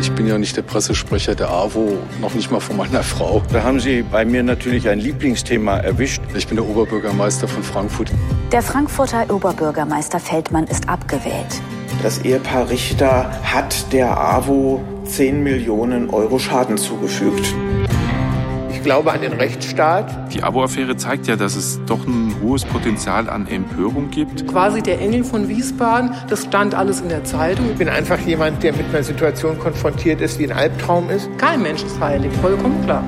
Ich bin ja nicht der Pressesprecher der AWO, noch nicht mal von meiner Frau. Da haben Sie bei mir natürlich ein Lieblingsthema erwischt. Ich bin der Oberbürgermeister von Frankfurt. Der Frankfurter Oberbürgermeister Feldmann ist abgewählt. Das Ehepaar Richter hat der AWO 10 Millionen Euro Schaden zugefügt. Ich glaube an den Rechtsstaat. Die Abo-Affäre zeigt ja, dass es doch ein hohes Potenzial an Empörung gibt. Quasi der Engel von Wiesbaden, das stand alles in der Zeitung. Ich bin einfach jemand, der mit einer Situation konfrontiert ist, die ein Albtraum ist. Kein Mensch ist heilig, vollkommen klar.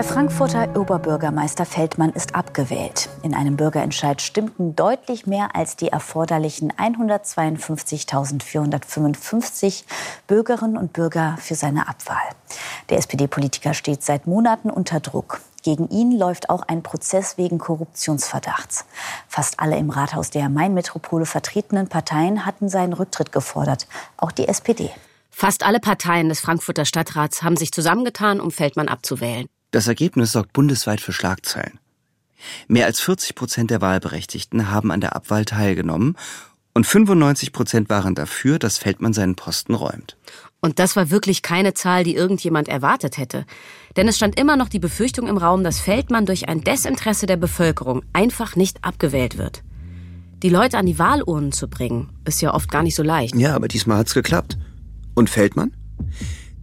Der Frankfurter Oberbürgermeister Feldmann ist abgewählt. In einem Bürgerentscheid stimmten deutlich mehr als die erforderlichen 152.455 Bürgerinnen und Bürger für seine Abwahl. Der SPD-Politiker steht seit Monaten unter Druck. Gegen ihn läuft auch ein Prozess wegen Korruptionsverdachts. Fast alle im Rathaus der Main-Metropole vertretenen Parteien hatten seinen Rücktritt gefordert, auch die SPD. Fast alle Parteien des Frankfurter Stadtrats haben sich zusammengetan, um Feldmann abzuwählen. Das Ergebnis sorgt bundesweit für Schlagzeilen. Mehr als 40 Prozent der Wahlberechtigten haben an der Abwahl teilgenommen und 95 Prozent waren dafür, dass Feldmann seinen Posten räumt. Und das war wirklich keine Zahl, die irgendjemand erwartet hätte. Denn es stand immer noch die Befürchtung im Raum, dass Feldmann durch ein Desinteresse der Bevölkerung einfach nicht abgewählt wird. Die Leute an die Wahlurnen zu bringen, ist ja oft gar nicht so leicht. Ja, aber diesmal hat's geklappt. Und Feldmann?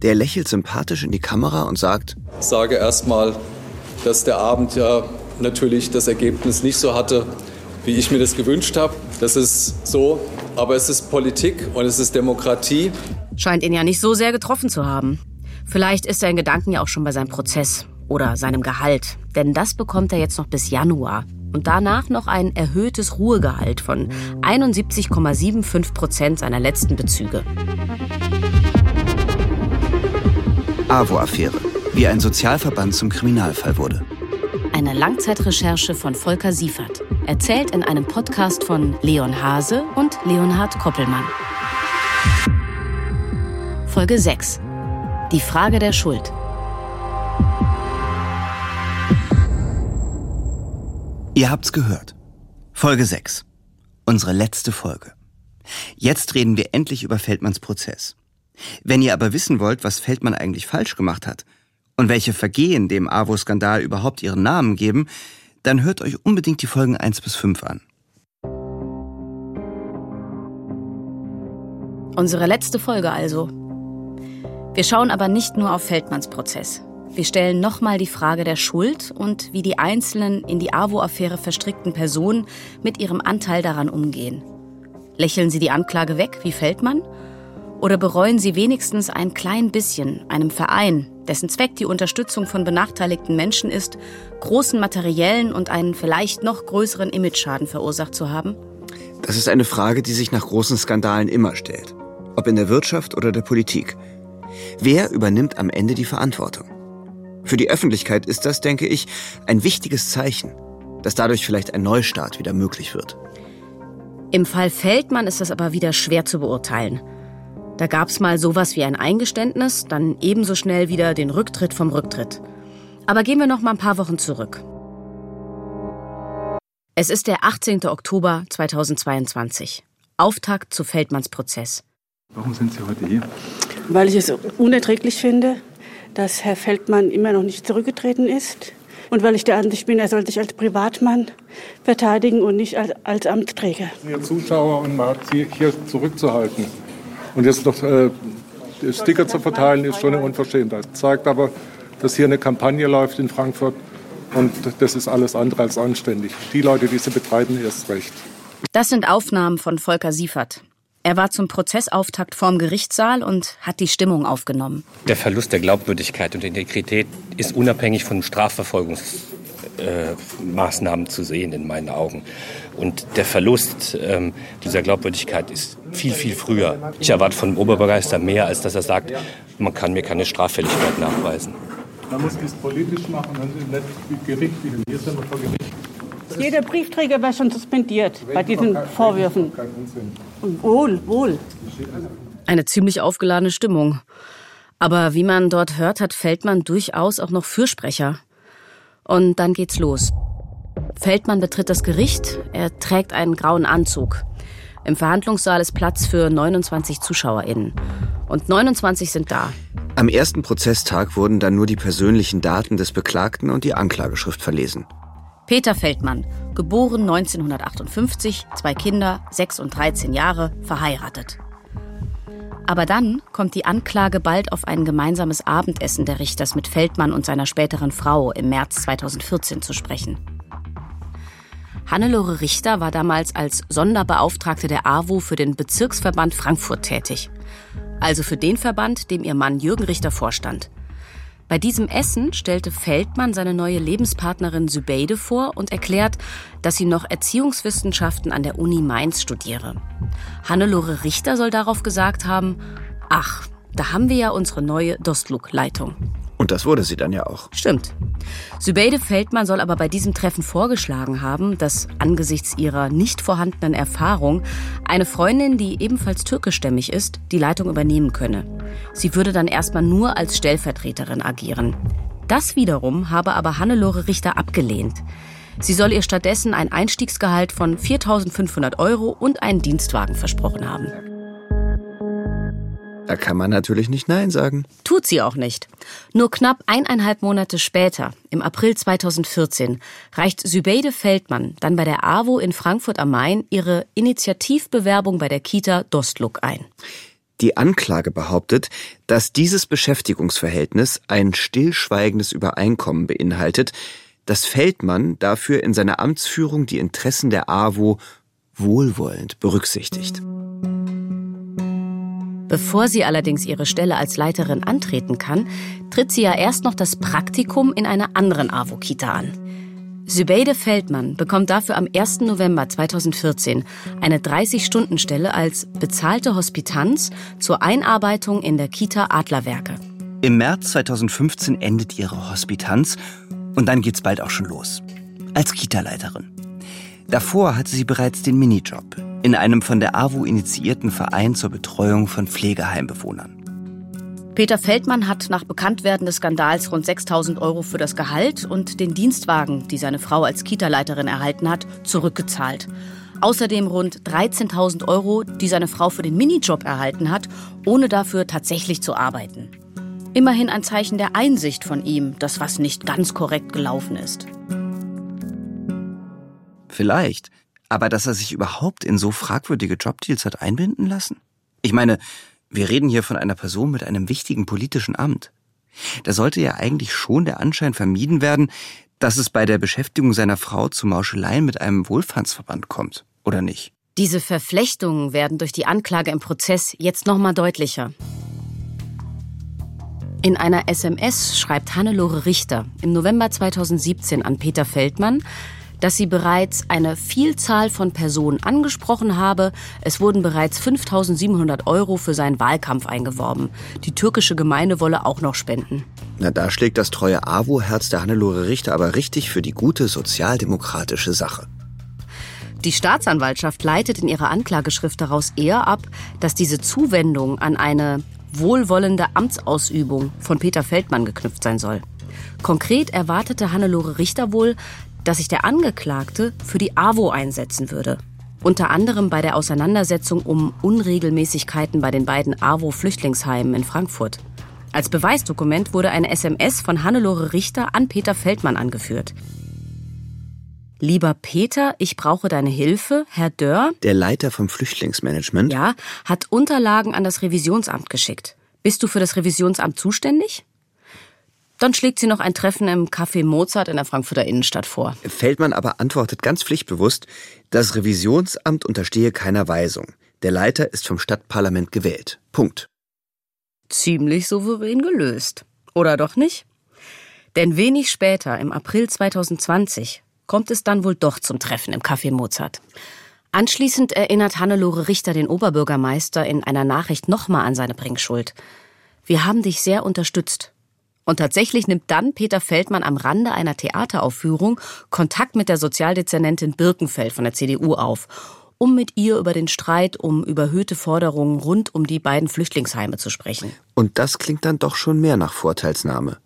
Der lächelt sympathisch in die Kamera und sagt, ich sage erstmal, dass der Abend ja natürlich das Ergebnis nicht so hatte, wie ich mir das gewünscht habe. Das ist so, aber es ist Politik und es ist Demokratie. Scheint ihn ja nicht so sehr getroffen zu haben. Vielleicht ist er in Gedanken ja auch schon bei seinem Prozess oder seinem Gehalt. Denn das bekommt er jetzt noch bis Januar. Und danach noch ein erhöhtes Ruhegehalt von 71,75 Prozent seiner letzten Bezüge. AWO-Affäre, wie ein Sozialverband zum Kriminalfall wurde. Eine Langzeitrecherche von Volker Siefert, erzählt in einem Podcast von Leon Hase und Leonhard Koppelmann. Folge 6. Die Frage der Schuld. Ihr habt's gehört. Folge 6. Unsere letzte Folge. Jetzt reden wir endlich über Feldmanns Prozess. Wenn ihr aber wissen wollt, was Feldmann eigentlich falsch gemacht hat und welche Vergehen dem AWO-Skandal überhaupt ihren Namen geben, dann hört euch unbedingt die Folgen 1 bis 5 an. Unsere letzte Folge also. Wir schauen aber nicht nur auf Feldmanns Prozess. Wir stellen nochmal die Frage der Schuld und wie die einzelnen in die AWO-Affäre verstrickten Personen mit ihrem Anteil daran umgehen. Lächeln sie die Anklage weg wie Feldmann? Oder bereuen sie wenigstens ein klein bisschen einem Verein, dessen Zweck die Unterstützung von benachteiligten Menschen ist, großen materiellen und einen vielleicht noch größeren Imageschaden verursacht zu haben? Das ist eine Frage, die sich nach großen Skandalen immer stellt. Ob in der Wirtschaft oder der Politik. Wer übernimmt am Ende die Verantwortung? Für die Öffentlichkeit ist das, denke ich, ein wichtiges Zeichen, dass dadurch vielleicht ein Neustart wieder möglich wird. Im Fall Feldmann ist das aber wieder schwer zu beurteilen. Da gab's mal sowas wie ein Eingeständnis, dann ebenso schnell wieder den Rücktritt vom Rücktritt. Aber gehen wir noch mal ein paar Wochen zurück. Es ist der 18. Oktober 2022. Auftakt zu Feldmanns Prozess. Warum sind Sie heute hier? Weil ich es unerträglich finde, dass Herr Feldmann immer noch nicht zurückgetreten ist. Und weil ich der Ansicht bin, er soll sich als Privatmann verteidigen und nicht als, als Amtsträger. Ihr Zuschauer und mal hier zurückzuhalten. Und jetzt noch äh, Sticker zu verteilen, ist schon eine Unverschämtheit. Zeigt aber, dass hier eine Kampagne läuft in Frankfurt und das ist alles andere als anständig. Die Leute, die sie betreiben, erst recht. Das sind Aufnahmen von Volker Siefert. Er war zum Prozessauftakt vorm Gerichtssaal und hat die Stimmung aufgenommen. Der Verlust der Glaubwürdigkeit und Integrität ist unabhängig von Strafverfolgungsmaßnahmen äh, zu sehen in meinen Augen. Und der Verlust ähm, dieser Glaubwürdigkeit ist viel, viel früher. Ich erwarte von dem Oberbürgermeister mehr, als dass er sagt, man kann mir keine Straffälligkeit nachweisen. Man muss es politisch machen, dann sind nicht Gericht, hier sind wir vor Gericht. Jeder Briefträger war schon suspendiert bei diesen Vorwürfen. Wohl, wohl. Eine ziemlich aufgeladene Stimmung. Aber wie man dort hört, hat Feldmann durchaus auch noch Fürsprecher. Und dann geht's los. Feldmann betritt das Gericht. Er trägt einen grauen Anzug. Im Verhandlungssaal ist Platz für 29 ZuschauerInnen. Und 29 sind da. Am ersten Prozesstag wurden dann nur die persönlichen Daten des Beklagten und die Anklageschrift verlesen. Peter Feldmann, geboren 1958, zwei Kinder, 6 und 13 Jahre, verheiratet. Aber dann kommt die Anklage bald auf ein gemeinsames Abendessen der Richters mit Feldmann und seiner späteren Frau im März 2014 zu sprechen. Hannelore Richter war damals als Sonderbeauftragte der AWO für den Bezirksverband Frankfurt tätig. Also für den Verband, dem ihr Mann Jürgen Richter vorstand. Bei diesem Essen stellte Feldmann seine neue Lebenspartnerin Sübeide vor und erklärt, dass sie noch Erziehungswissenschaften an der Uni Mainz studiere. Hannelore Richter soll darauf gesagt haben, ach, da haben wir ja unsere neue Dostluk-Leitung. Und das wurde sie dann ja auch. Stimmt. Sübeide Feldmann soll aber bei diesem Treffen vorgeschlagen haben, dass angesichts ihrer nicht vorhandenen Erfahrung eine Freundin, die ebenfalls türkischstämmig ist, die Leitung übernehmen könne. Sie würde dann erstmal nur als Stellvertreterin agieren. Das wiederum habe aber Hannelore Richter abgelehnt. Sie soll ihr stattdessen ein Einstiegsgehalt von 4.500 Euro und einen Dienstwagen versprochen haben. Da kann man natürlich nicht Nein sagen. Tut sie auch nicht. Nur knapp eineinhalb Monate später, im April 2014, reicht Sübeide Feldmann dann bei der AWO in Frankfurt am Main ihre Initiativbewerbung bei der Kita Dostluk ein. Die Anklage behauptet, dass dieses Beschäftigungsverhältnis ein stillschweigendes Übereinkommen beinhaltet, dass Feldmann dafür in seiner Amtsführung die Interessen der AWO wohlwollend berücksichtigt. Bevor sie allerdings ihre Stelle als Leiterin antreten kann, tritt sie ja erst noch das Praktikum in einer anderen AWO-Kita an. Sübeide Feldmann bekommt dafür am 1. November 2014 eine 30-Stunden-Stelle als bezahlte Hospitanz zur Einarbeitung in der Kita Adlerwerke. Im März 2015 endet ihre Hospitanz und dann geht's bald auch schon los. Als Kita-Leiterin. Davor hatte sie bereits den Minijob in einem von der AWO initiierten Verein zur Betreuung von Pflegeheimbewohnern. Peter Feldmann hat nach Bekanntwerden des Skandals rund 6000 Euro für das Gehalt und den Dienstwagen, die seine Frau als Kita-Leiterin erhalten hat, zurückgezahlt. Außerdem rund 13.000 Euro, die seine Frau für den Minijob erhalten hat, ohne dafür tatsächlich zu arbeiten. Immerhin ein Zeichen der Einsicht von ihm, dass was nicht ganz korrekt gelaufen ist. Vielleicht. Aber dass er sich überhaupt in so fragwürdige Jobdeals hat einbinden lassen? Ich meine, wir reden hier von einer Person mit einem wichtigen politischen Amt. Da sollte ja eigentlich schon der Anschein vermieden werden, dass es bei der Beschäftigung seiner Frau zu Mauscheleien mit einem Wohlfahrtsverband kommt, oder nicht? Diese Verflechtungen werden durch die Anklage im Prozess jetzt nochmal deutlicher. In einer SMS schreibt Hannelore Richter im November 2017 an Peter Feldmann, dass sie bereits eine Vielzahl von Personen angesprochen habe. Es wurden bereits 5700 Euro für seinen Wahlkampf eingeworben. Die türkische Gemeinde wolle auch noch spenden. Na, da schlägt das treue AWO-Herz der Hannelore Richter aber richtig für die gute sozialdemokratische Sache. Die Staatsanwaltschaft leitet in ihrer Anklageschrift daraus eher ab, dass diese Zuwendung an eine wohlwollende Amtsausübung von Peter Feldmann geknüpft sein soll. Konkret erwartete Hannelore Richter wohl, dass sich der Angeklagte für die AWO einsetzen würde. Unter anderem bei der Auseinandersetzung um Unregelmäßigkeiten bei den beiden AWO-Flüchtlingsheimen in Frankfurt. Als Beweisdokument wurde eine SMS von Hannelore Richter an Peter Feldmann angeführt. Lieber Peter, ich brauche deine Hilfe. Herr Dörr, der Leiter vom Flüchtlingsmanagement, ja, hat Unterlagen an das Revisionsamt geschickt. Bist du für das Revisionsamt zuständig? Dann schlägt sie noch ein Treffen im Café Mozart in der Frankfurter Innenstadt vor. Feldmann aber antwortet ganz pflichtbewusst, das Revisionsamt unterstehe keiner Weisung. Der Leiter ist vom Stadtparlament gewählt. Punkt. Ziemlich souverän gelöst. Oder doch nicht? Denn wenig später, im April 2020, kommt es dann wohl doch zum Treffen im Café Mozart. Anschließend erinnert Hannelore Richter den Oberbürgermeister in einer Nachricht nochmal an seine Bringschuld. Wir haben dich sehr unterstützt. Und tatsächlich nimmt dann Peter Feldmann am Rande einer Theateraufführung Kontakt mit der Sozialdezernentin Birkenfeld von der CDU auf, um mit ihr über den Streit um überhöhte Forderungen rund um die beiden Flüchtlingsheime zu sprechen. Und das klingt dann doch schon mehr nach Vorteilsnahme.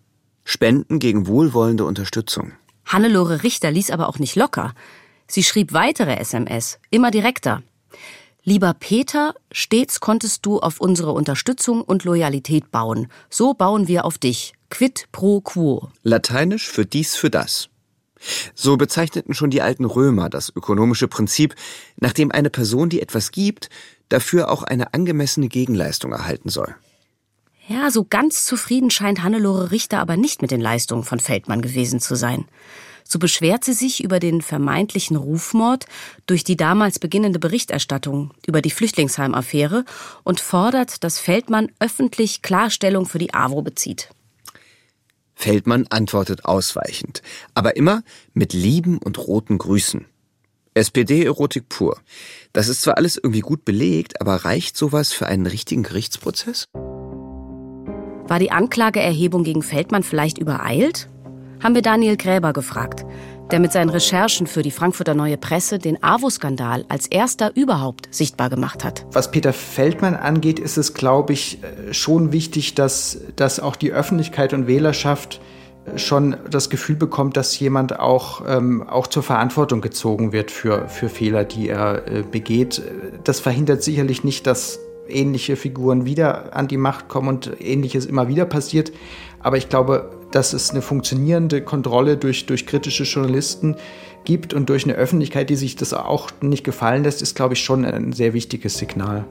Spenden gegen wohlwollende Unterstützung. Hannelore Richter ließ aber auch nicht locker. Sie schrieb weitere SMS, immer direkter. Lieber Peter, stets konntest du auf unsere Unterstützung und Loyalität bauen. So bauen wir auf dich. Quid pro quo. Lateinisch für dies, für das. So bezeichneten schon die alten Römer das ökonomische Prinzip, nachdem eine Person, die etwas gibt, dafür auch eine angemessene Gegenleistung erhalten soll. Ja, so ganz zufrieden scheint Hannelore Richter aber nicht mit den Leistungen von Feldmann gewesen zu sein. So beschwert sie sich über den vermeintlichen Rufmord durch die damals beginnende Berichterstattung über die Flüchtlingsheimaffäre und fordert, dass Feldmann öffentlich Klarstellung für die AWO bezieht. Feldmann antwortet ausweichend, aber immer mit lieben und roten Grüßen. SPD-Erotik pur. Das ist zwar alles irgendwie gut belegt, aber reicht sowas für einen richtigen Gerichtsprozess? War die Anklageerhebung gegen Feldmann vielleicht übereilt? Haben wir Daniel Gräber gefragt, der mit seinen Recherchen für die Frankfurter Neue Presse den AWO-Skandal als erster überhaupt sichtbar gemacht hat. Was Peter Feldmann angeht, ist es, glaube ich, äh, schon wichtig, dass, dass auch die Öffentlichkeit und Wählerschaft äh, schon das Gefühl bekommt, dass jemand auch, ähm, auch zur Verantwortung gezogen wird für, für Fehler, die er äh, begeht. Das verhindert sicherlich nicht, dass ähnliche Figuren wieder an die Macht kommen und ähnliches immer wieder passiert. Aber ich glaube, dass es eine funktionierende Kontrolle durch, durch kritische Journalisten gibt und durch eine Öffentlichkeit, die sich das auch nicht gefallen lässt, ist, glaube ich, schon ein sehr wichtiges Signal.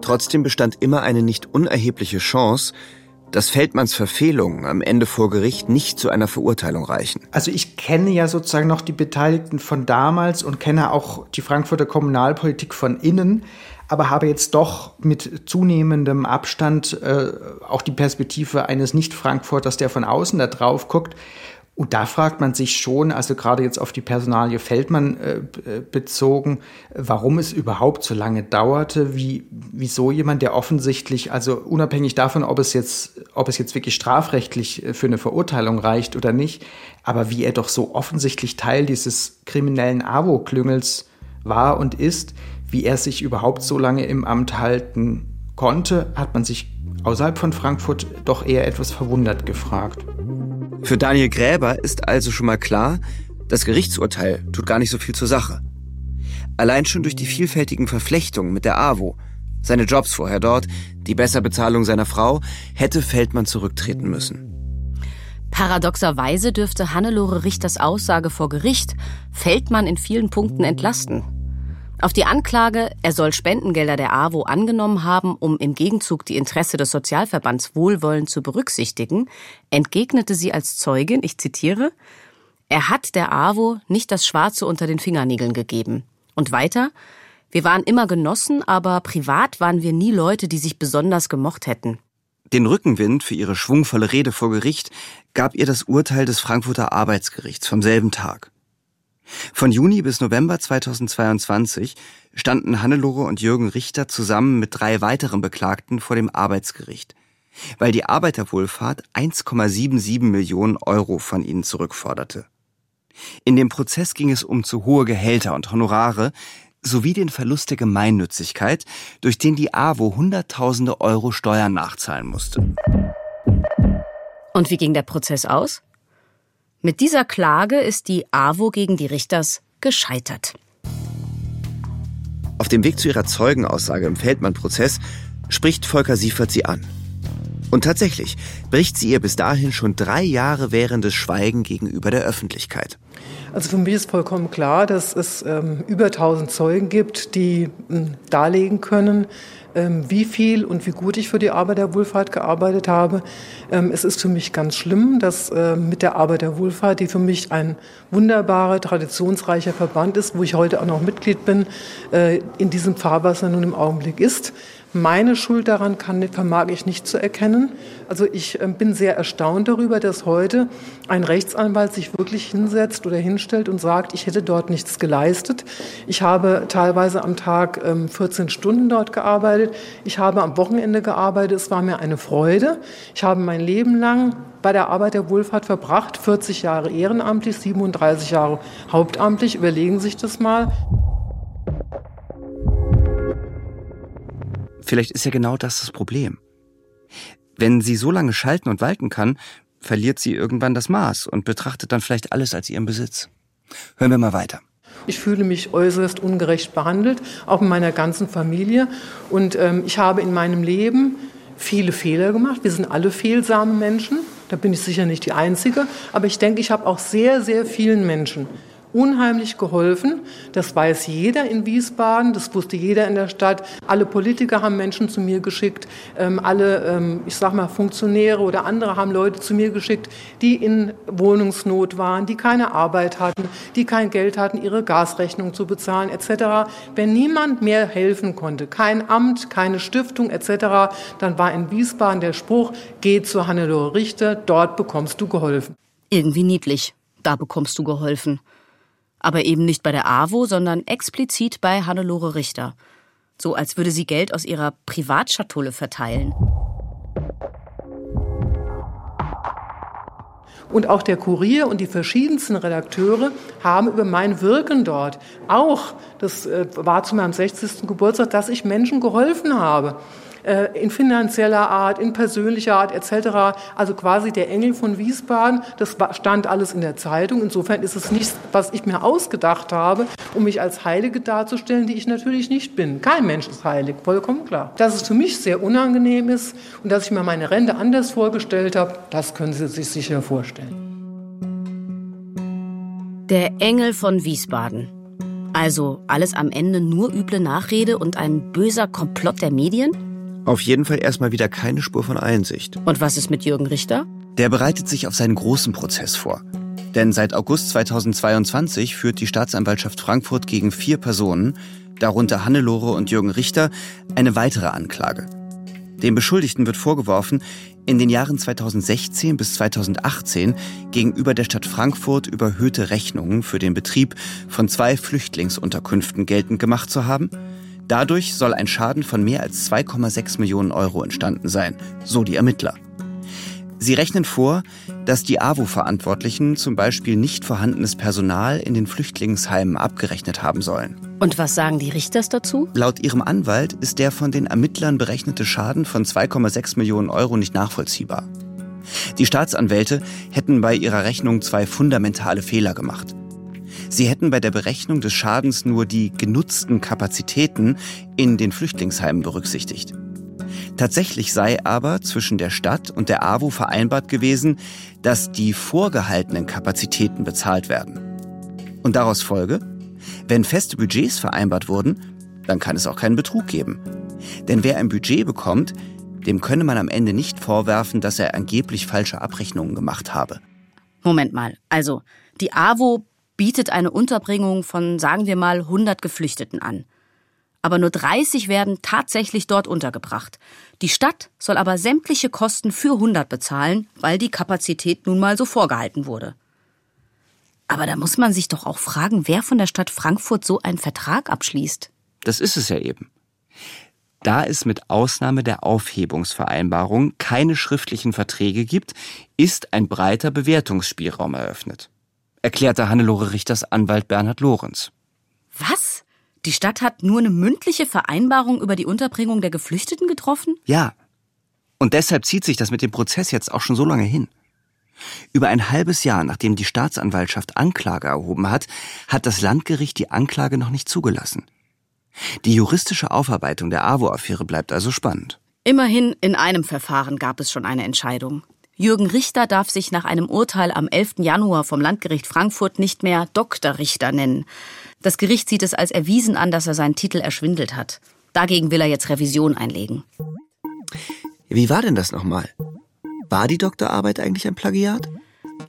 Trotzdem bestand immer eine nicht unerhebliche Chance, dass Feldmanns Verfehlungen am Ende vor Gericht nicht zu einer Verurteilung reichen. Also ich kenne ja sozusagen noch die Beteiligten von damals und kenne auch die Frankfurter Kommunalpolitik von innen aber habe jetzt doch mit zunehmendem Abstand äh, auch die Perspektive eines Nicht-Frankfurters, der von außen da drauf guckt. Und da fragt man sich schon, also gerade jetzt auf die Personalie Feldmann äh, bezogen, warum es überhaupt so lange dauerte, wie, wieso jemand, der offensichtlich, also unabhängig davon, ob es jetzt, ob es jetzt wirklich strafrechtlich äh, für eine Verurteilung reicht oder nicht, aber wie er doch so offensichtlich Teil dieses kriminellen AWO-Klüngels war und ist, wie er sich überhaupt so lange im Amt halten konnte, hat man sich außerhalb von Frankfurt doch eher etwas verwundert gefragt. Für Daniel Gräber ist also schon mal klar, das Gerichtsurteil tut gar nicht so viel zur Sache. Allein schon durch die vielfältigen Verflechtungen mit der AWO, seine Jobs vorher dort, die Besserbezahlung seiner Frau, hätte Feldmann zurücktreten müssen. Paradoxerweise dürfte Hannelore Richters Aussage vor Gericht Feldmann in vielen Punkten entlasten. Auf die Anklage, er soll Spendengelder der AWO angenommen haben, um im Gegenzug die Interesse des Sozialverbands wohlwollend zu berücksichtigen, entgegnete sie als Zeugin, ich zitiere, er hat der AWO nicht das Schwarze unter den Fingernägeln gegeben. Und weiter, wir waren immer Genossen, aber privat waren wir nie Leute, die sich besonders gemocht hätten. Den Rückenwind für ihre schwungvolle Rede vor Gericht gab ihr das Urteil des Frankfurter Arbeitsgerichts vom selben Tag. Von Juni bis November 2022 standen Hannelore und Jürgen Richter zusammen mit drei weiteren Beklagten vor dem Arbeitsgericht, weil die Arbeiterwohlfahrt 1,77 Millionen Euro von ihnen zurückforderte. In dem Prozess ging es um zu hohe Gehälter und Honorare sowie den Verlust der Gemeinnützigkeit, durch den die AWO Hunderttausende Euro Steuern nachzahlen musste. Und wie ging der Prozess aus? Mit dieser Klage ist die AWO gegen die Richters gescheitert. Auf dem Weg zu ihrer Zeugenaussage im Feldmann-Prozess spricht Volker Siefert sie an. Und tatsächlich bricht sie ihr bis dahin schon drei Jahre währendes Schweigen gegenüber der Öffentlichkeit. Also für mich ist vollkommen klar, dass es ähm, über 1000 Zeugen gibt, die ähm, darlegen können, ähm, wie viel und wie gut ich für die Arbeiterwohlfahrt gearbeitet habe. Ähm, es ist für mich ganz schlimm, dass äh, mit der Arbeiterwohlfahrt, die für mich ein wunderbarer, traditionsreicher Verband ist, wo ich heute auch noch Mitglied bin, äh, in diesem Fahrwasser nun im Augenblick ist. Meine Schuld daran kann, vermag ich nicht zu erkennen. Also ich ähm, bin sehr erstaunt darüber, dass heute ein Rechtsanwalt sich wirklich hinsetzt oder hinstellt und sagt, ich hätte dort nichts geleistet. Ich habe teilweise am Tag 14 ähm, Stunden dort gearbeitet. Ich habe am Wochenende gearbeitet. Es war mir eine Freude. Ich habe mein Leben lang bei der Arbeit der Wohlfahrt verbracht, 40 Jahre ehrenamtlich, 37 Jahre hauptamtlich. Überlegen Sie sich das mal. Vielleicht ist ja genau das das Problem. Wenn sie so lange schalten und walten kann, verliert sie irgendwann das Maß und betrachtet dann vielleicht alles als ihren Besitz. Hören wir mal weiter. Ich fühle mich äußerst ungerecht behandelt, auch in meiner ganzen Familie. Und ähm, ich habe in meinem Leben viele Fehler gemacht. Wir sind alle fehlsame Menschen. Da bin ich sicher nicht die Einzige. Aber ich denke, ich habe auch sehr, sehr vielen Menschen unheimlich geholfen. Das weiß jeder in Wiesbaden, das wusste jeder in der Stadt. Alle Politiker haben Menschen zu mir geschickt, ähm, alle, ähm, ich sag mal, Funktionäre oder andere haben Leute zu mir geschickt, die in Wohnungsnot waren, die keine Arbeit hatten, die kein Geld hatten, ihre Gasrechnung zu bezahlen etc. Wenn niemand mehr helfen konnte, kein Amt, keine Stiftung etc., dann war in Wiesbaden der Spruch, geh zu Hannelore Richter, dort bekommst du geholfen. Irgendwie niedlich. Da bekommst du geholfen. Aber eben nicht bei der AWO, sondern explizit bei Hannelore Richter. So als würde sie Geld aus ihrer Privatschatulle verteilen. Und auch der Kurier und die verschiedensten Redakteure haben über mein Wirken dort auch, das äh, war zu meinem 60. Geburtstag, dass ich Menschen geholfen habe. Äh, in finanzieller Art, in persönlicher Art etc. Also quasi der Engel von Wiesbaden, das stand alles in der Zeitung. Insofern ist es nichts, was ich mir ausgedacht habe, um mich als Heilige darzustellen, die ich natürlich nicht bin. Kein Mensch ist heilig, vollkommen klar. Dass es für mich sehr unangenehm ist und dass ich mir meine Rente anders vorgestellt habe, das können Sie sich sicher vorstellen. Der Engel von Wiesbaden. Also alles am Ende nur üble Nachrede und ein böser Komplott der Medien? Auf jeden Fall erstmal wieder keine Spur von Einsicht. Und was ist mit Jürgen Richter? Der bereitet sich auf seinen großen Prozess vor. Denn seit August 2022 führt die Staatsanwaltschaft Frankfurt gegen vier Personen, darunter Hannelore und Jürgen Richter, eine weitere Anklage. Dem Beschuldigten wird vorgeworfen, in den Jahren 2016 bis 2018 gegenüber der Stadt Frankfurt überhöhte Rechnungen für den Betrieb von zwei Flüchtlingsunterkünften geltend gemacht zu haben Dadurch soll ein Schaden von mehr als 2,6 Millionen Euro entstanden sein, so die Ermittler. Sie rechnen vor, dass die AWO-Verantwortlichen zum Beispiel nicht vorhandenes Personal in den Flüchtlingsheimen abgerechnet haben sollen. Und was sagen die Richters dazu? Laut ihrem Anwalt ist der von den Ermittlern berechnete Schaden von 2,6 Millionen Euro nicht nachvollziehbar. Die Staatsanwälte hätten bei ihrer Rechnung zwei fundamentale Fehler gemacht. Sie hätten bei der Berechnung des Schadens nur die genutzten Kapazitäten in den Flüchtlingsheimen berücksichtigt. Tatsächlich sei aber zwischen der Stadt und der AWO vereinbart gewesen, dass die vorgehaltenen Kapazitäten bezahlt werden. Und daraus folge, wenn feste Budgets vereinbart wurden, dann kann es auch keinen Betrug geben. Denn wer ein Budget bekommt, dem könne man am Ende nicht vorwerfen, dass er angeblich falsche Abrechnungen gemacht habe. Moment mal, also die AWO bietet eine Unterbringung von, sagen wir mal, 100 Geflüchteten an. Aber nur 30 werden tatsächlich dort untergebracht. Die Stadt soll aber sämtliche Kosten für 100 bezahlen, weil die Kapazität nun mal so vorgehalten wurde. Aber da muss man sich doch auch fragen, wer von der Stadt Frankfurt so einen Vertrag abschließt. Das ist es ja eben. Da es mit Ausnahme der Aufhebungsvereinbarung keine schriftlichen Verträge gibt, ist ein breiter Bewertungsspielraum eröffnet erklärte Hannelore Richters Anwalt Bernhard Lorenz. Was? Die Stadt hat nur eine mündliche Vereinbarung über die Unterbringung der Geflüchteten getroffen? Ja. Und deshalb zieht sich das mit dem Prozess jetzt auch schon so lange hin. Über ein halbes Jahr, nachdem die Staatsanwaltschaft Anklage erhoben hat, hat das Landgericht die Anklage noch nicht zugelassen. Die juristische Aufarbeitung der AWO-Affäre bleibt also spannend. Immerhin in einem Verfahren gab es schon eine Entscheidung. Jürgen Richter darf sich nach einem Urteil am 11. Januar vom Landgericht Frankfurt nicht mehr Dr. Richter nennen. Das Gericht sieht es als erwiesen an, dass er seinen Titel erschwindelt hat. Dagegen will er jetzt Revision einlegen. Wie war denn das nochmal? War die Doktorarbeit eigentlich ein Plagiat?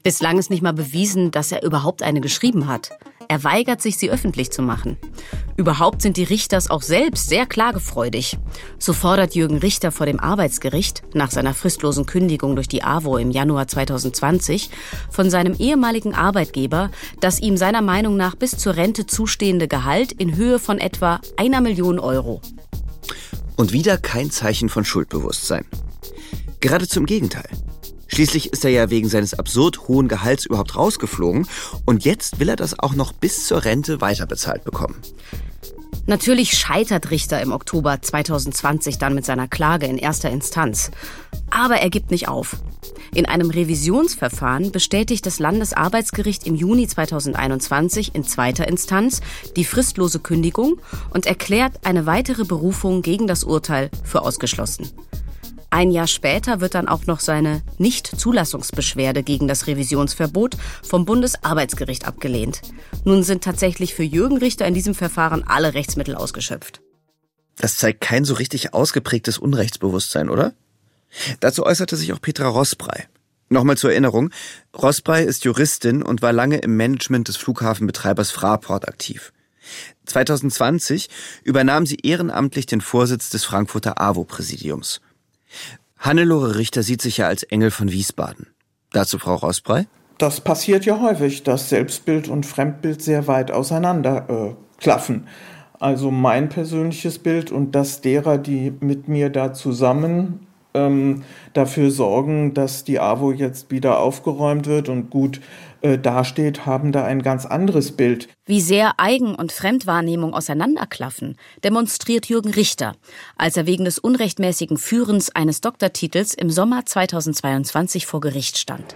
Bislang ist nicht mal bewiesen, dass er überhaupt eine geschrieben hat. Er weigert sich, sie öffentlich zu machen. Überhaupt sind die Richters auch selbst sehr klagefreudig. So fordert Jürgen Richter vor dem Arbeitsgericht nach seiner fristlosen Kündigung durch die AWO im Januar 2020 von seinem ehemaligen Arbeitgeber das ihm seiner Meinung nach bis zur Rente zustehende Gehalt in Höhe von etwa einer Million Euro. Und wieder kein Zeichen von Schuldbewusstsein. Gerade zum Gegenteil. Schließlich ist er ja wegen seines absurd hohen Gehalts überhaupt rausgeflogen und jetzt will er das auch noch bis zur Rente weiterbezahlt bekommen. Natürlich scheitert Richter im Oktober 2020 dann mit seiner Klage in erster Instanz. Aber er gibt nicht auf. In einem Revisionsverfahren bestätigt das Landesarbeitsgericht im Juni 2021 in zweiter Instanz die fristlose Kündigung und erklärt eine weitere Berufung gegen das Urteil für ausgeschlossen. Ein Jahr später wird dann auch noch seine Nichtzulassungsbeschwerde gegen das Revisionsverbot vom Bundesarbeitsgericht abgelehnt. Nun sind tatsächlich für Jürgen Richter in diesem Verfahren alle Rechtsmittel ausgeschöpft. Das zeigt kein so richtig ausgeprägtes Unrechtsbewusstsein, oder? Dazu äußerte sich auch Petra Rossbrei. Nochmal zur Erinnerung, Rossbrei ist Juristin und war lange im Management des Flughafenbetreibers Fraport aktiv. 2020 übernahm sie ehrenamtlich den Vorsitz des Frankfurter AWO-Präsidiums. Hannelore Richter sieht sich ja als Engel von Wiesbaden. Dazu Frau Rossbrei? Das passiert ja häufig, dass Selbstbild und Fremdbild sehr weit auseinander äh, klaffen. Also mein persönliches Bild und das derer, die mit mir da zusammen ähm, dafür sorgen, dass die AWO jetzt wieder aufgeräumt wird und gut äh, dasteht, haben da ein ganz anderes Bild. Wie sehr Eigen- und Fremdwahrnehmung auseinanderklaffen, demonstriert Jürgen Richter, als er wegen des unrechtmäßigen Führens eines Doktortitels im Sommer 2022 vor Gericht stand.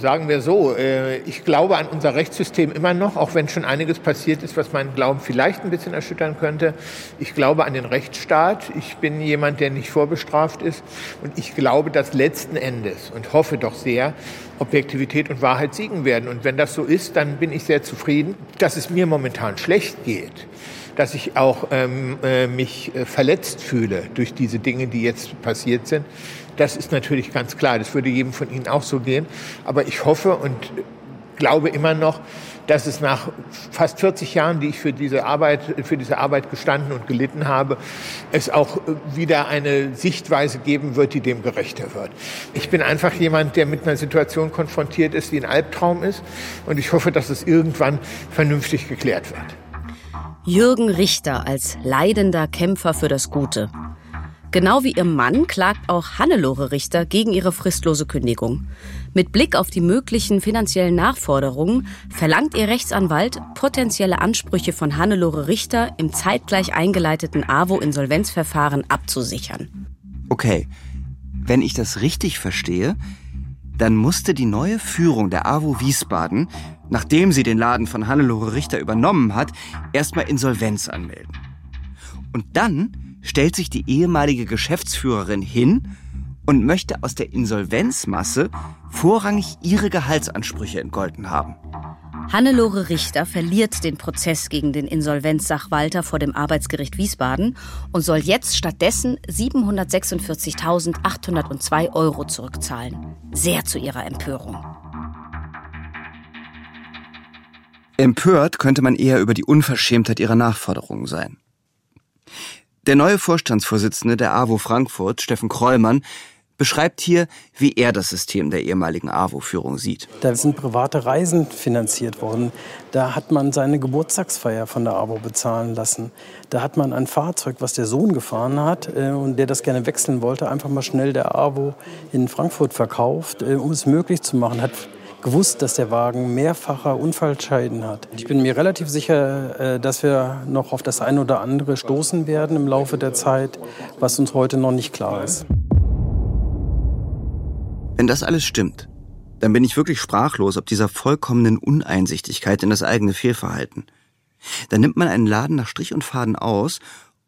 Sagen wir so, äh, ich glaube an unser Rechtssystem immer noch, auch wenn schon einiges passiert ist, was meinen Glauben vielleicht ein bisschen erschüttern könnte. Ich glaube an den Rechtsstaat. Ich bin jemand, der nicht vorbestraft ist. Und ich glaube, dass letzten Endes und hoffe doch sehr, Objektivität und Wahrheit siegen werden. Und wenn das so ist, dann bin ich sehr zufrieden. Dass es mir momentan schlecht geht, dass ich auch ähm, äh, mich äh, verletzt fühle durch diese Dinge, die jetzt passiert sind, das ist natürlich ganz klar. Das würde jedem von Ihnen auch so gehen. Aber ich hoffe und glaube immer noch, dass es nach fast 40 Jahren, die ich für diese Arbeit, für diese Arbeit gestanden und gelitten habe, es auch wieder eine Sichtweise geben wird, die dem gerechter wird. Ich bin einfach jemand, der mit einer Situation konfrontiert ist, die ein Albtraum ist. Und ich hoffe, dass es irgendwann vernünftig geklärt wird. Jürgen Richter als leidender Kämpfer für das Gute. Genau wie ihr Mann klagt auch Hannelore Richter gegen ihre fristlose Kündigung. Mit Blick auf die möglichen finanziellen Nachforderungen verlangt ihr Rechtsanwalt, potenzielle Ansprüche von Hannelore Richter im zeitgleich eingeleiteten AWO-Insolvenzverfahren abzusichern. Okay, wenn ich das richtig verstehe, dann musste die neue Führung der AWO Wiesbaden, nachdem sie den Laden von Hannelore Richter übernommen hat, erstmal Insolvenz anmelden. Und dann stellt sich die ehemalige Geschäftsführerin hin und möchte aus der Insolvenzmasse vorrangig ihre Gehaltsansprüche entgolten haben. Hannelore Richter verliert den Prozess gegen den Insolvenzsachwalter vor dem Arbeitsgericht Wiesbaden und soll jetzt stattdessen 746.802 Euro zurückzahlen. Sehr zu ihrer Empörung. Empört könnte man eher über die Unverschämtheit ihrer Nachforderungen sein. Der neue Vorstandsvorsitzende der AWO Frankfurt, Steffen Krollmann, beschreibt hier, wie er das System der ehemaligen AWO-Führung sieht. Da sind private Reisen finanziert worden. Da hat man seine Geburtstagsfeier von der AWO bezahlen lassen. Da hat man ein Fahrzeug, was der Sohn gefahren hat äh, und der das gerne wechseln wollte, einfach mal schnell der AWO in Frankfurt verkauft, äh, um es möglich zu machen. Hat gewusst, dass der Wagen mehrfacher Unfallschäden hat. Ich bin mir relativ sicher, äh, dass wir noch auf das eine oder andere stoßen werden im Laufe der Zeit, was uns heute noch nicht klar ist. Wenn das alles stimmt, dann bin ich wirklich sprachlos ob dieser vollkommenen Uneinsichtigkeit in das eigene Fehlverhalten. Dann nimmt man einen Laden nach Strich und Faden aus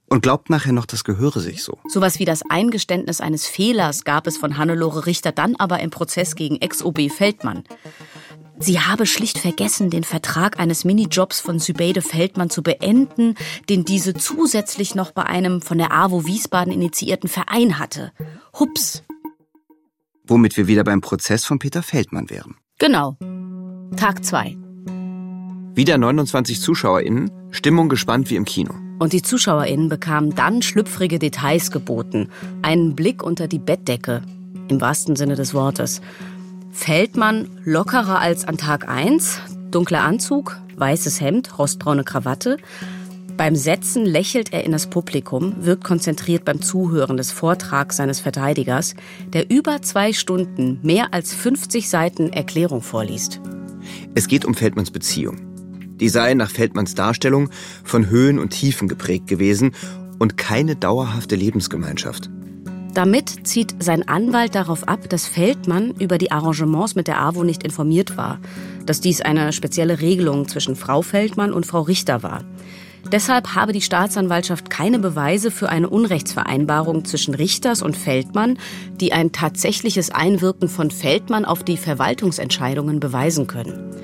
und glaubt nachher noch, das gehöre sich so. Sowas wie das Eingeständnis eines Fehlers gab es von Hannelore Richter dann aber im Prozess gegen Ex-OB Feldmann. Sie habe schlicht vergessen, den Vertrag eines Minijobs von Sübeide Feldmann zu beenden, den diese zusätzlich noch bei einem von der AWO Wiesbaden initiierten Verein hatte. Hups. Womit wir wieder beim Prozess von Peter Feldmann wären. Genau. Tag 2. Wieder 29 ZuschauerInnen, Stimmung gespannt wie im Kino. Und die ZuschauerInnen bekamen dann schlüpfrige Details geboten. Einen Blick unter die Bettdecke, im wahrsten Sinne des Wortes. Feldmann lockerer als an Tag 1, dunkler Anzug, weißes Hemd, rostbraune Krawatte. Beim Setzen lächelt er in das Publikum, wirkt konzentriert beim Zuhören des Vortrags seines Verteidigers, der über zwei Stunden mehr als 50 Seiten Erklärung vorliest. Es geht um Feldmanns Beziehung. Die seien nach Feldmanns Darstellung von Höhen und Tiefen geprägt gewesen und keine dauerhafte Lebensgemeinschaft. Damit zieht sein Anwalt darauf ab, dass Feldmann über die Arrangements mit der AWO nicht informiert war, dass dies eine spezielle Regelung zwischen Frau Feldmann und Frau Richter war. Deshalb habe die Staatsanwaltschaft keine Beweise für eine Unrechtsvereinbarung zwischen Richters und Feldmann, die ein tatsächliches Einwirken von Feldmann auf die Verwaltungsentscheidungen beweisen können.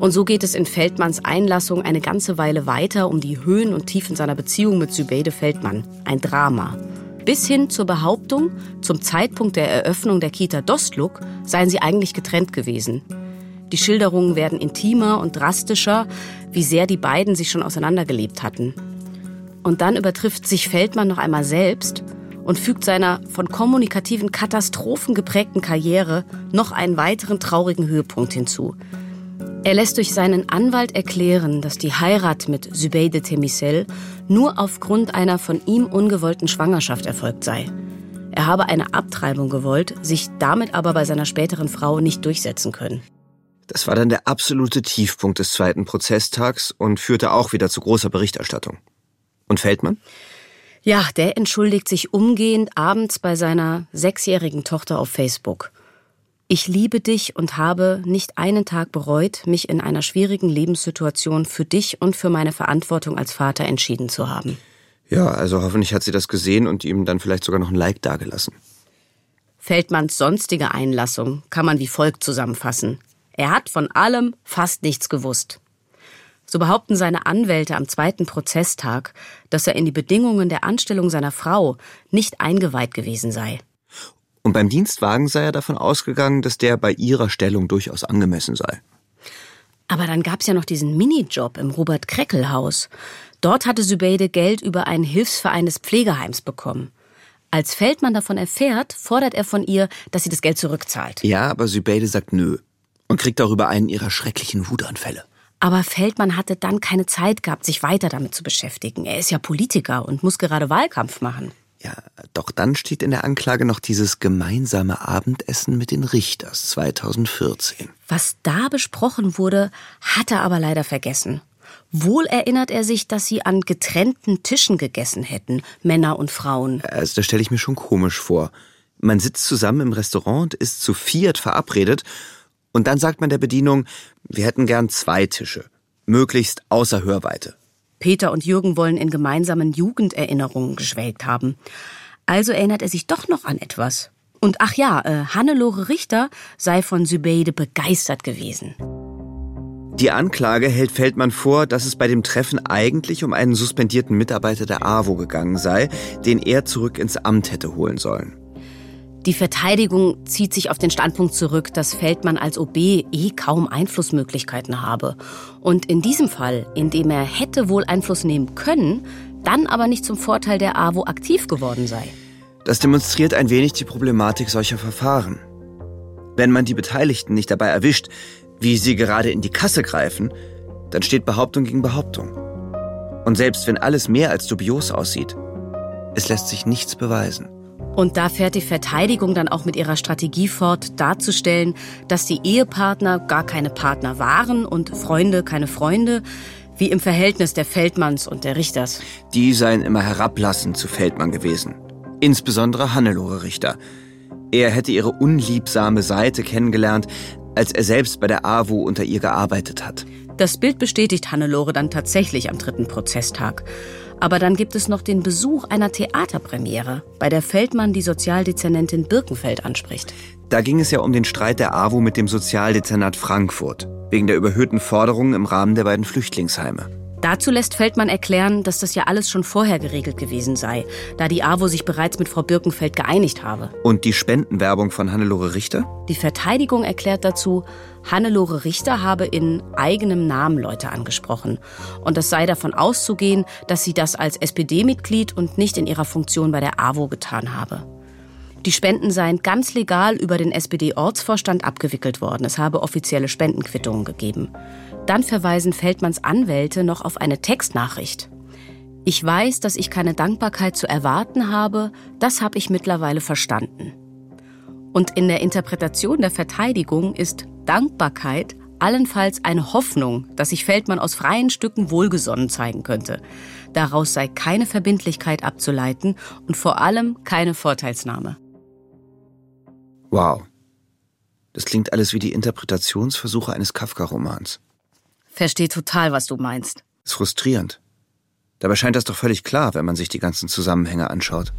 Und so geht es in Feldmanns Einlassung eine ganze Weile weiter um die Höhen und Tiefen seiner Beziehung mit Sübeide Feldmann. Ein Drama. Bis hin zur Behauptung, zum Zeitpunkt der Eröffnung der Kita Dostluk seien sie eigentlich getrennt gewesen. Die Schilderungen werden intimer und drastischer, wie sehr die beiden sich schon auseinandergelebt hatten. Und dann übertrifft sich Feldmann noch einmal selbst und fügt seiner von kommunikativen Katastrophen geprägten Karriere noch einen weiteren traurigen Höhepunkt hinzu. Er lässt durch seinen Anwalt erklären, dass die Heirat mit Zubeide Temisel nur aufgrund einer von ihm ungewollten Schwangerschaft erfolgt sei. Er habe eine Abtreibung gewollt, sich damit aber bei seiner späteren Frau nicht durchsetzen können. Das war dann der absolute Tiefpunkt des zweiten Prozesstags und führte auch wieder zu großer Berichterstattung. Und Feldmann? Ja, der entschuldigt sich umgehend abends bei seiner sechsjährigen Tochter auf Facebook. Ich liebe dich und habe nicht einen Tag bereut, mich in einer schwierigen Lebenssituation für dich und für meine Verantwortung als Vater entschieden zu haben. Ja, also hoffentlich hat sie das gesehen und ihm dann vielleicht sogar noch ein Like dagelassen. Feldmanns sonstige Einlassung kann man wie folgt zusammenfassen. Er hat von allem fast nichts gewusst. So behaupten seine Anwälte am zweiten Prozesstag, dass er in die Bedingungen der Anstellung seiner Frau nicht eingeweiht gewesen sei. Und beim Dienstwagen sei er davon ausgegangen, dass der bei ihrer Stellung durchaus angemessen sei. Aber dann gab's ja noch diesen Minijob im Robert-Kreckel-Haus. Dort hatte Sübeide Geld über einen Hilfsverein des Pflegeheims bekommen. Als Feldmann davon erfährt, fordert er von ihr, dass sie das Geld zurückzahlt. Ja, aber Sübeide sagt nö und kriegt darüber einen ihrer schrecklichen Wutanfälle. Aber Feldmann hatte dann keine Zeit gehabt, sich weiter damit zu beschäftigen. Er ist ja Politiker und muss gerade Wahlkampf machen. Ja, doch dann steht in der Anklage noch dieses gemeinsame Abendessen mit den Richters 2014. Was da besprochen wurde, hat er aber leider vergessen. Wohl erinnert er sich, dass sie an getrennten Tischen gegessen hätten, Männer und Frauen. Also das stelle ich mir schon komisch vor. Man sitzt zusammen im Restaurant, ist zu viert verabredet und dann sagt man der Bedienung, wir hätten gern zwei Tische, möglichst außer Hörweite. Peter und Jürgen wollen in gemeinsamen Jugenderinnerungen geschwelgt haben. Also erinnert er sich doch noch an etwas. Und ach ja, äh, Hannelore Richter sei von Sübeide begeistert gewesen. Die Anklage hält Feldmann vor, dass es bei dem Treffen eigentlich um einen suspendierten Mitarbeiter der AWO gegangen sei, den er zurück ins Amt hätte holen sollen. Die Verteidigung zieht sich auf den Standpunkt zurück, dass Feldmann als OB eh kaum Einflussmöglichkeiten habe. Und in diesem Fall, in dem er hätte wohl Einfluss nehmen können, dann aber nicht zum Vorteil der AWO aktiv geworden sei. Das demonstriert ein wenig die Problematik solcher Verfahren. Wenn man die Beteiligten nicht dabei erwischt, wie sie gerade in die Kasse greifen, dann steht Behauptung gegen Behauptung. Und selbst wenn alles mehr als dubios aussieht, es lässt sich nichts beweisen. Und da fährt die Verteidigung dann auch mit ihrer Strategie fort, darzustellen, dass die Ehepartner gar keine Partner waren und Freunde keine Freunde, wie im Verhältnis der Feldmanns und der Richters. Die seien immer herablassend zu Feldmann gewesen. Insbesondere Hannelore Richter. Er hätte ihre unliebsame Seite kennengelernt, als er selbst bei der AWO unter ihr gearbeitet hat. Das Bild bestätigt Hannelore dann tatsächlich am dritten Prozesstag. Aber dann gibt es noch den Besuch einer Theaterpremiere, bei der Feldmann die Sozialdezernentin Birkenfeld anspricht. Da ging es ja um den Streit der AWO mit dem Sozialdezernat Frankfurt, wegen der überhöhten Forderungen im Rahmen der beiden Flüchtlingsheime. Dazu lässt Feldmann erklären, dass das ja alles schon vorher geregelt gewesen sei, da die AWO sich bereits mit Frau Birkenfeld geeinigt habe. Und die Spendenwerbung von Hannelore Richter? Die Verteidigung erklärt dazu, Hannelore Richter habe in eigenem Namen Leute angesprochen. Und es sei davon auszugehen, dass sie das als SPD-Mitglied und nicht in ihrer Funktion bei der AWO getan habe. Die Spenden seien ganz legal über den SPD-Ortsvorstand abgewickelt worden. Es habe offizielle Spendenquittungen gegeben. Dann verweisen Feldmanns Anwälte noch auf eine Textnachricht. Ich weiß, dass ich keine Dankbarkeit zu erwarten habe, das habe ich mittlerweile verstanden. Und in der Interpretation der Verteidigung ist Dankbarkeit allenfalls eine Hoffnung, dass sich Feldmann aus freien Stücken wohlgesonnen zeigen könnte. Daraus sei keine Verbindlichkeit abzuleiten und vor allem keine Vorteilsnahme. Wow. Das klingt alles wie die Interpretationsversuche eines Kafka-Romans. Verstehe total, was du meinst. Ist frustrierend. Dabei scheint das doch völlig klar, wenn man sich die ganzen Zusammenhänge anschaut.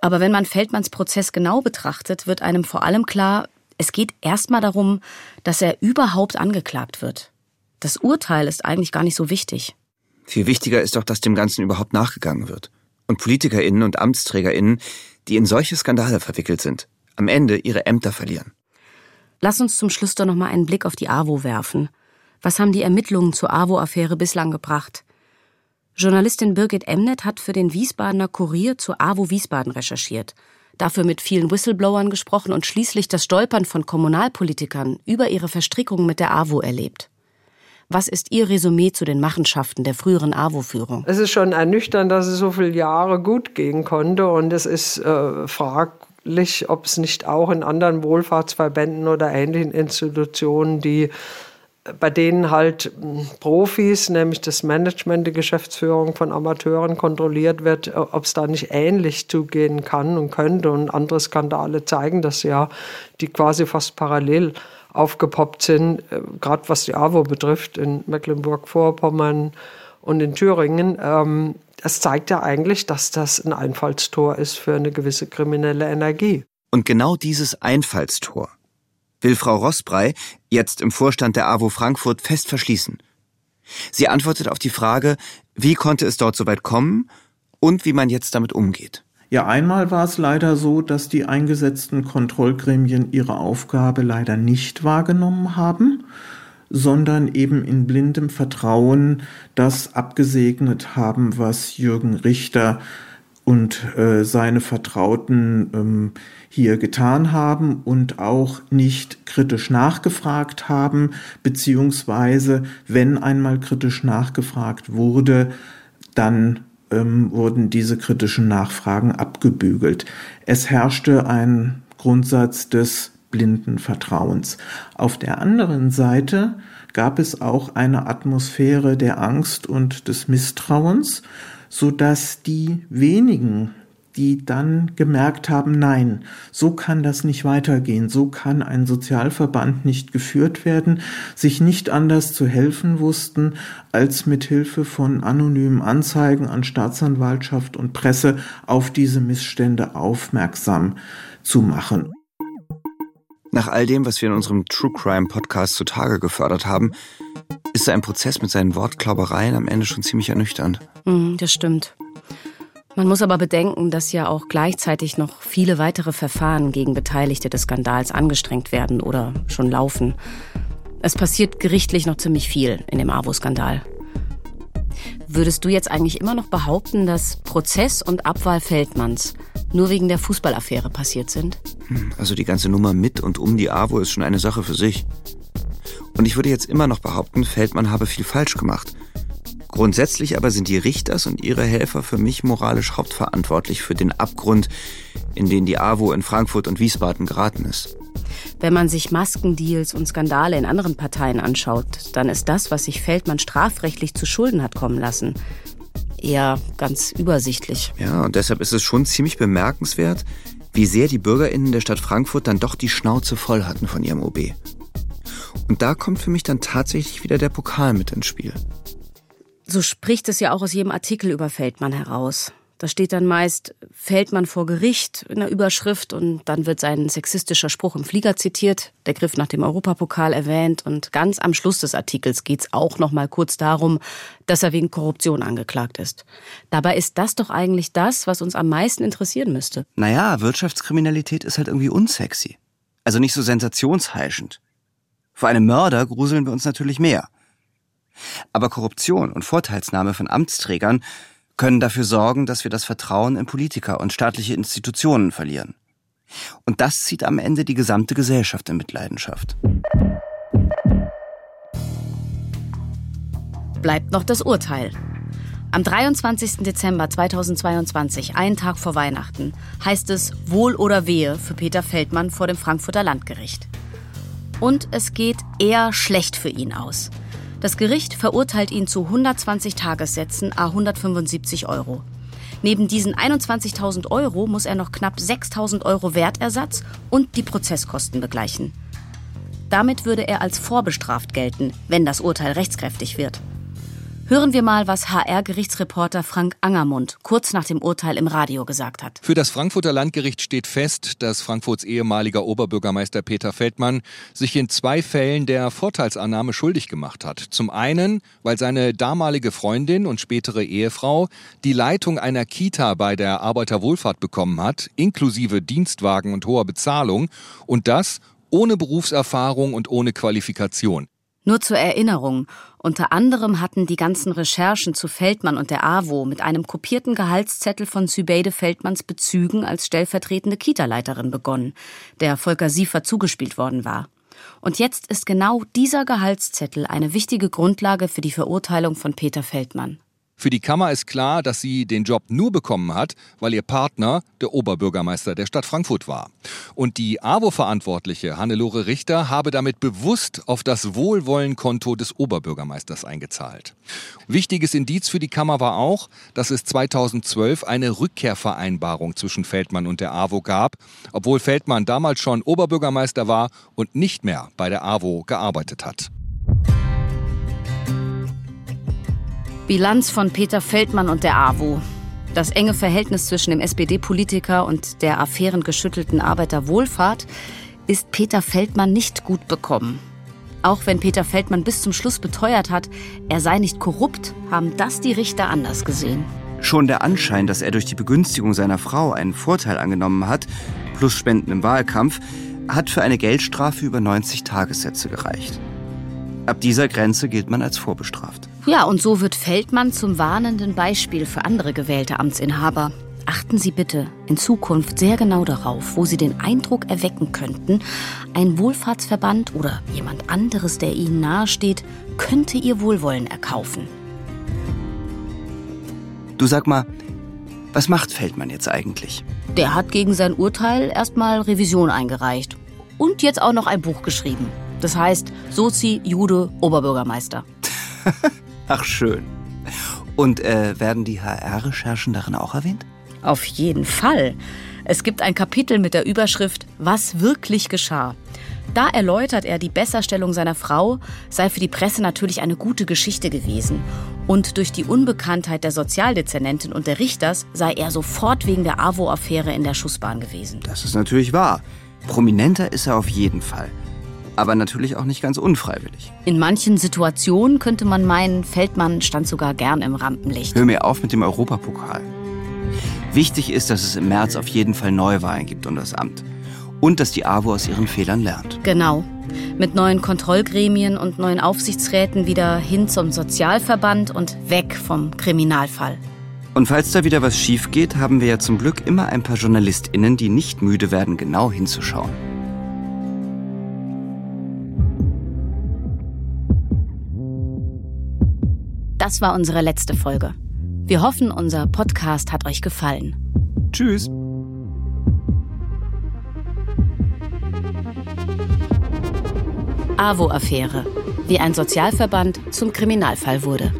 Aber wenn man Feldmanns Prozess genau betrachtet, wird einem vor allem klar, es geht erstmal darum, dass er überhaupt angeklagt wird. Das Urteil ist eigentlich gar nicht so wichtig. Viel wichtiger ist doch, dass dem Ganzen überhaupt nachgegangen wird. Und PolitikerInnen und AmtsträgerInnen, die in solche Skandale verwickelt sind, am Ende ihre Ämter verlieren. Lass uns zum Schluss doch noch mal einen Blick auf die AWO werfen. Was haben die Ermittlungen zur AWO-Affäre bislang gebracht? Journalistin Birgit Emnet hat für den Wiesbadener Kurier zur AWO Wiesbaden recherchiert, dafür mit vielen Whistleblowern gesprochen und schließlich das Stolpern von Kommunalpolitikern über ihre Verstrickung mit der AWO erlebt. Was ist Ihr Resümee zu den Machenschaften der früheren AWO-Führung? Es ist schon ernüchternd, dass es so viele Jahre gut gehen konnte und es ist äh, fraglich, ob es nicht auch in anderen Wohlfahrtsverbänden oder ähnlichen Institutionen die bei denen halt hm, Profis, nämlich das Management, die Geschäftsführung von Amateuren kontrolliert wird, ob es da nicht ähnlich zugehen kann und könnte. Und andere Skandale zeigen das ja, die quasi fast parallel aufgepoppt sind, äh, gerade was die AWO betrifft, in Mecklenburg-Vorpommern und in Thüringen. Ähm, das zeigt ja eigentlich, dass das ein Einfallstor ist für eine gewisse kriminelle Energie. Und genau dieses Einfallstor will Frau Rossbrei, jetzt im Vorstand der AWO Frankfurt, fest verschließen. Sie antwortet auf die Frage, wie konnte es dort so weit kommen und wie man jetzt damit umgeht. Ja, einmal war es leider so, dass die eingesetzten Kontrollgremien ihre Aufgabe leider nicht wahrgenommen haben, sondern eben in blindem Vertrauen das abgesegnet haben, was Jürgen Richter und äh, seine Vertrauten ähm, hier getan haben und auch nicht kritisch nachgefragt haben, beziehungsweise wenn einmal kritisch nachgefragt wurde, dann ähm, wurden diese kritischen Nachfragen abgebügelt. Es herrschte ein Grundsatz des blinden Vertrauens. Auf der anderen Seite gab es auch eine Atmosphäre der Angst und des Misstrauens, so dass die wenigen, die dann gemerkt haben, nein, so kann das nicht weitergehen, so kann ein Sozialverband nicht geführt werden, sich nicht anders zu helfen wussten, als mit Hilfe von anonymen Anzeigen an Staatsanwaltschaft und Presse auf diese Missstände aufmerksam zu machen. Nach all dem, was wir in unserem True Crime Podcast zutage gefördert haben, ist ein Prozess mit seinen Wortklaubereien am Ende schon ziemlich ernüchternd. Mm, das stimmt. Man muss aber bedenken, dass ja auch gleichzeitig noch viele weitere Verfahren gegen Beteiligte des Skandals angestrengt werden oder schon laufen. Es passiert gerichtlich noch ziemlich viel in dem AWO-Skandal. Würdest du jetzt eigentlich immer noch behaupten, dass Prozess und Abwahl Feldmanns nur wegen der Fußballaffäre passiert sind? Hm, also die ganze Nummer mit und um die AWO ist schon eine Sache für sich. Und ich würde jetzt immer noch behaupten, Feldmann habe viel falsch gemacht. Grundsätzlich aber sind die Richters und ihre Helfer für mich moralisch hauptverantwortlich für den Abgrund, in den die AWO in Frankfurt und Wiesbaden geraten ist. Wenn man sich Maskendeals und Skandale in anderen Parteien anschaut, dann ist das, was sich Feldmann strafrechtlich zu Schulden hat kommen lassen, eher ganz übersichtlich. Ja, und deshalb ist es schon ziemlich bemerkenswert, wie sehr die BürgerInnen der Stadt Frankfurt dann doch die Schnauze voll hatten von ihrem OB. Und da kommt für mich dann tatsächlich wieder der Pokal mit ins Spiel. So spricht es ja auch aus jedem Artikel über Feldmann heraus. Da steht dann meist Feldmann vor Gericht in der Überschrift und dann wird sein sexistischer Spruch im Flieger zitiert, der Griff nach dem Europapokal erwähnt und ganz am Schluss des Artikels geht es auch noch mal kurz darum, dass er wegen Korruption angeklagt ist. Dabei ist das doch eigentlich das, was uns am meisten interessieren müsste. Naja, Wirtschaftskriminalität ist halt irgendwie unsexy. Also nicht so sensationsheischend. Vor einem Mörder gruseln wir uns natürlich mehr. Aber Korruption und Vorteilsnahme von Amtsträgern können dafür sorgen, dass wir das Vertrauen in Politiker und staatliche Institutionen verlieren. Und das zieht am Ende die gesamte Gesellschaft in Mitleidenschaft. Bleibt noch das Urteil. Am 23. Dezember 2022, einen Tag vor Weihnachten, heißt es Wohl oder Wehe für Peter Feldmann vor dem Frankfurter Landgericht. Und es geht eher schlecht für ihn aus. Das Gericht verurteilt ihn zu 120 Tagessätzen a 175 Euro. Neben diesen 21.000 Euro muss er noch knapp 6.000 Euro Wertersatz und die Prozesskosten begleichen. Damit würde er als vorbestraft gelten, wenn das Urteil rechtskräftig wird. Hören wir mal, was HR-Gerichtsreporter Frank Angermund kurz nach dem Urteil im Radio gesagt hat. Für das Frankfurter Landgericht steht fest, dass Frankfurts ehemaliger Oberbürgermeister Peter Feldmann sich in zwei Fällen der Vorteilsannahme schuldig gemacht hat. Zum einen, weil seine damalige Freundin und spätere Ehefrau die Leitung einer Kita bei der Arbeiterwohlfahrt bekommen hat, inklusive Dienstwagen und hoher Bezahlung, und das ohne Berufserfahrung und ohne Qualifikation. Nur zur Erinnerung, unter anderem hatten die ganzen Recherchen zu Feldmann und der AWO mit einem kopierten Gehaltszettel von Zübeide Feldmanns Bezügen als stellvertretende Kita-Leiterin begonnen, der Volker Siefer zugespielt worden war. Und jetzt ist genau dieser Gehaltszettel eine wichtige Grundlage für die Verurteilung von Peter Feldmann. Für die Kammer ist klar, dass sie den Job nur bekommen hat, weil ihr Partner der Oberbürgermeister der Stadt Frankfurt war. Und die AWO-Verantwortliche Hannelore Richter habe damit bewusst auf das Wohlwollenkonto des Oberbürgermeisters eingezahlt. Wichtiges Indiz für die Kammer war auch, dass es 2012 eine Rückkehrvereinbarung zwischen Feldmann und der AWO gab, obwohl Feldmann damals schon Oberbürgermeister war und nicht mehr bei der AWO gearbeitet hat. Bilanz von Peter Feldmann und der AWO. Das enge Verhältnis zwischen dem SPD-Politiker und der affärengeschüttelten Arbeiterwohlfahrt ist Peter Feldmann nicht gut bekommen. Auch wenn Peter Feldmann bis zum Schluss beteuert hat, er sei nicht korrupt, haben das die Richter anders gesehen. Schon der Anschein, dass er durch die Begünstigung seiner Frau einen Vorteil angenommen hat, plus Spenden im Wahlkampf, hat für eine Geldstrafe über 90 Tagessätze gereicht. Ab dieser Grenze gilt man als vorbestraft. Ja, und so wird Feldmann zum warnenden Beispiel für andere gewählte Amtsinhaber. Achten Sie bitte in Zukunft sehr genau darauf, wo Sie den Eindruck erwecken könnten, ein Wohlfahrtsverband oder jemand anderes, der Ihnen nahesteht, könnte Ihr Wohlwollen erkaufen. Du sag mal, was macht Feldmann jetzt eigentlich? Der hat gegen sein Urteil erstmal Revision eingereicht und jetzt auch noch ein Buch geschrieben. Das heißt Sozi, Jude, Oberbürgermeister. Ach schön. Und äh, werden die HR-Recherchen darin auch erwähnt? Auf jeden Fall. Es gibt ein Kapitel mit der Überschrift Was wirklich geschah. Da erläutert er, die Besserstellung seiner Frau sei für die Presse natürlich eine gute Geschichte gewesen. Und durch die Unbekanntheit der Sozialdezernentin und der Richters sei er sofort wegen der AWO-Affäre in der Schussbahn gewesen. Das ist natürlich wahr. Prominenter ist er auf jeden Fall aber natürlich auch nicht ganz unfreiwillig. In manchen Situationen könnte man meinen, Feldmann stand sogar gern im Rampenlicht. Hör mir auf mit dem Europapokal. Wichtig ist, dass es im März auf jeden Fall Neuwahlen gibt um das Amt. Und dass die AWO aus ihren Fehlern lernt. Genau. Mit neuen Kontrollgremien und neuen Aufsichtsräten wieder hin zum Sozialverband und weg vom Kriminalfall. Und falls da wieder was schief geht, haben wir ja zum Glück immer ein paar JournalistInnen, die nicht müde werden, genau hinzuschauen. Das war unsere letzte Folge. Wir hoffen, unser Podcast hat euch gefallen. Tschüss. AWO-Affäre. Wie ein Sozialverband zum Kriminalfall wurde.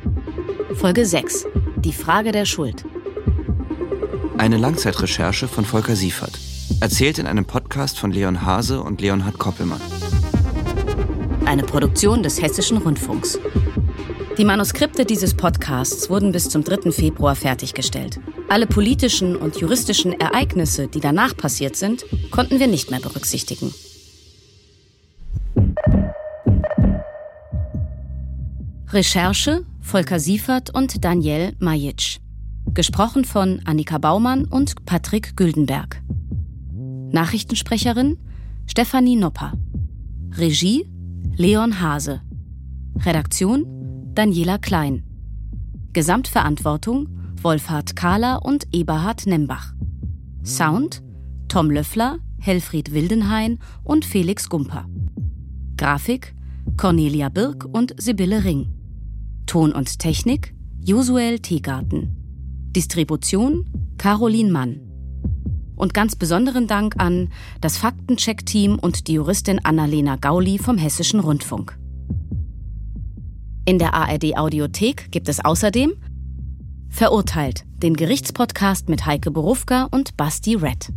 Folge 6. Die Frage der Schuld. Eine Langzeitrecherche von Volker Siefert. Erzählt in einem Podcast von Leon Hase und Leonhard Koppelmann. Eine Produktion des Hessischen Rundfunks. Die Manuskripte dieses Podcasts wurden bis zum 3. Februar fertiggestellt. Alle politischen und juristischen Ereignisse, die danach passiert sind, konnten wir nicht mehr berücksichtigen. Recherche Volker Siefert und Daniel Majitsch. Gesprochen von Annika Baumann und Patrick Güldenberg. Nachrichtensprecherin Stefanie Nopper. Regie Leon Hase. Redaktion Daniela Klein. Gesamtverantwortung Wolfhard Kahler und Eberhard Nembach. Sound Tom Löffler, Helfried Wildenhain und Felix Gumper. Grafik Cornelia Birk und Sibylle Ring. Ton und Technik Josuel Teegarten. Distribution Caroline Mann. Und ganz besonderen Dank an das Faktencheck-Team und die Juristin Annalena Gauli vom Hessischen Rundfunk. In der ARD Audiothek gibt es außerdem Verurteilt, den Gerichtspodcast mit Heike Borufka und Basti Red.